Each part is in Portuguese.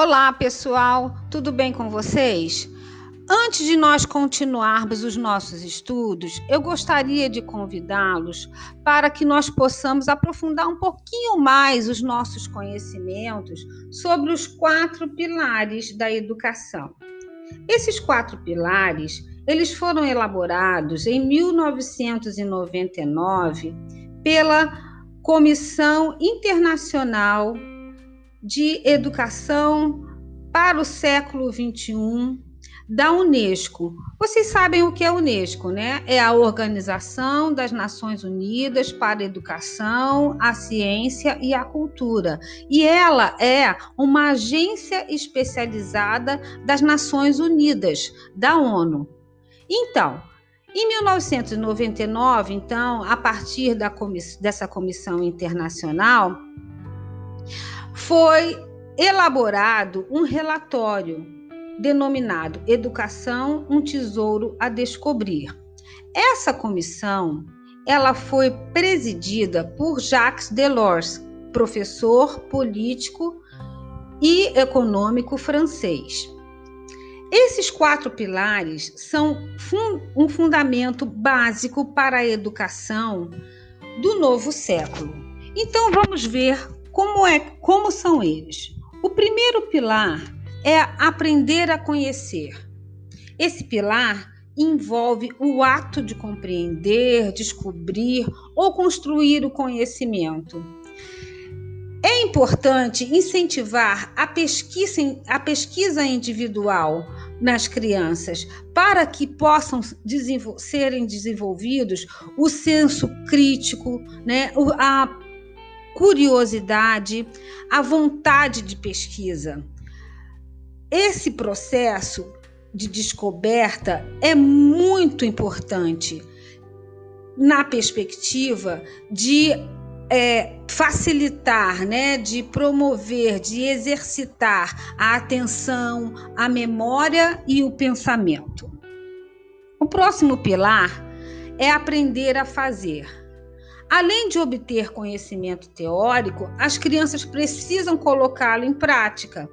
Olá, pessoal, tudo bem com vocês? Antes de nós continuarmos os nossos estudos, eu gostaria de convidá-los para que nós possamos aprofundar um pouquinho mais os nossos conhecimentos sobre os quatro pilares da educação. Esses quatro pilares, eles foram elaborados em 1999 pela Comissão Internacional de Educação para o Século XXI da Unesco. Vocês sabem o que é a Unesco, né? É a Organização das Nações Unidas para a Educação, a Ciência e a Cultura. E ela é uma agência especializada das Nações Unidas, da ONU. Então, em 1999, então, a partir da comiss dessa comissão internacional, foi elaborado um relatório denominado Educação, um tesouro a descobrir. Essa comissão, ela foi presidida por Jacques Delors, professor político e econômico francês. Esses quatro pilares são um fundamento básico para a educação do novo século. Então vamos ver como é, como são eles. O primeiro pilar é aprender a conhecer. Esse pilar envolve o ato de compreender, descobrir ou construir o conhecimento. É importante incentivar a pesquisa, a pesquisa individual nas crianças para que possam desenvol serem desenvolvidos o senso crítico, né, a curiosidade, a vontade de pesquisa. Esse processo de descoberta é muito importante na perspectiva de é, facilitar, né, de promover, de exercitar a atenção, a memória e o pensamento. O próximo pilar é aprender a fazer. Além de obter conhecimento teórico, as crianças precisam colocá-lo em prática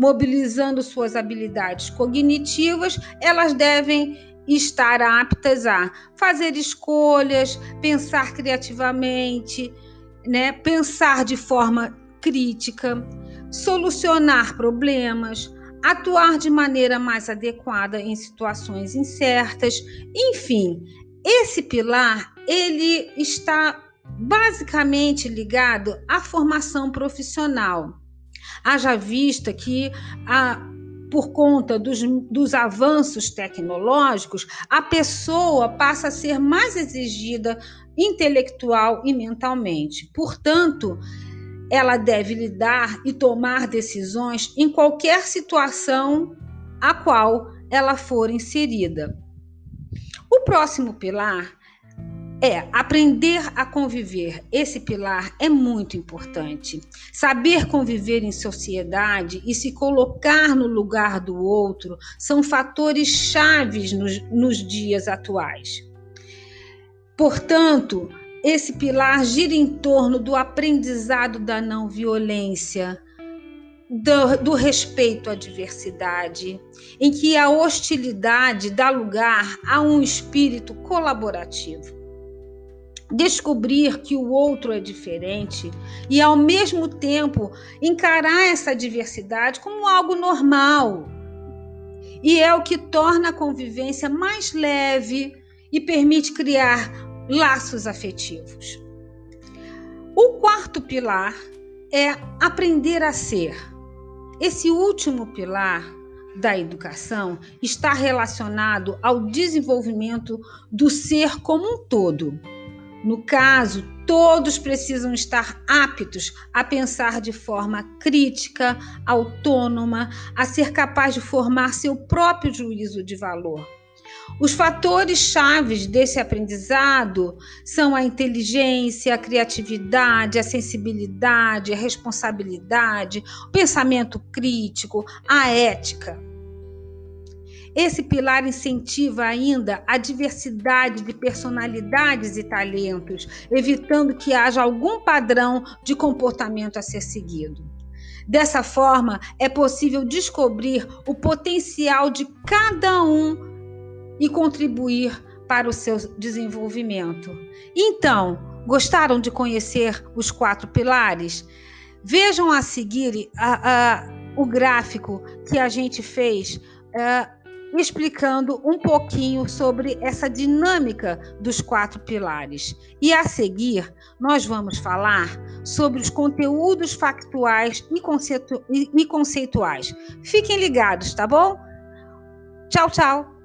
mobilizando suas habilidades cognitivas, elas devem estar aptas a fazer escolhas, pensar criativamente, né? pensar de forma crítica, solucionar problemas, atuar de maneira mais adequada em situações incertas. Enfim, esse pilar ele está basicamente ligado à formação profissional. Haja vista que a por conta dos, dos, avanços tecnológicos, a pessoa passa a ser mais exigida intelectual e mentalmente. Portanto, ela deve lidar e tomar decisões em qualquer situação a qual ela for inserida. O próximo pilar é aprender a conviver. Esse pilar é muito importante. Saber conviver em sociedade e se colocar no lugar do outro são fatores chaves nos, nos dias atuais. Portanto, esse pilar gira em torno do aprendizado da não violência, do, do, respeito à diversidade, em que a hostilidade dá lugar a um espírito colaborativo descobrir que o outro é diferente e, ao mesmo tempo, encarar essa diversidade como algo normal. E é o que torna a convivência mais leve e permite criar laços afetivos. O quarto pilar é aprender a ser. Esse último pilar da educação está relacionado ao desenvolvimento do ser como um todo no caso, todos precisam estar aptos a pensar de forma crítica, autônoma, a ser capaz de formar seu próprio juízo de valor. Os fatores chaves desse aprendizado são a inteligência, a criatividade, a sensibilidade, a responsabilidade, o pensamento crítico, a ética. Esse pilar incentiva ainda a diversidade de personalidades e talentos, evitando que haja algum padrão de comportamento a ser seguido. Dessa forma, é possível descobrir o potencial de cada um e contribuir para o seu desenvolvimento. Então, gostaram de conhecer os quatro pilares? Vejam a seguir o gráfico que a gente fez. Uh, explicando um pouquinho sobre essa dinâmica dos quatro pilares. E a seguir, nós vamos falar sobre os conteúdos factuais e, conceitu e conceituais. Fiquem ligados, tá bom? Tchau, tchau!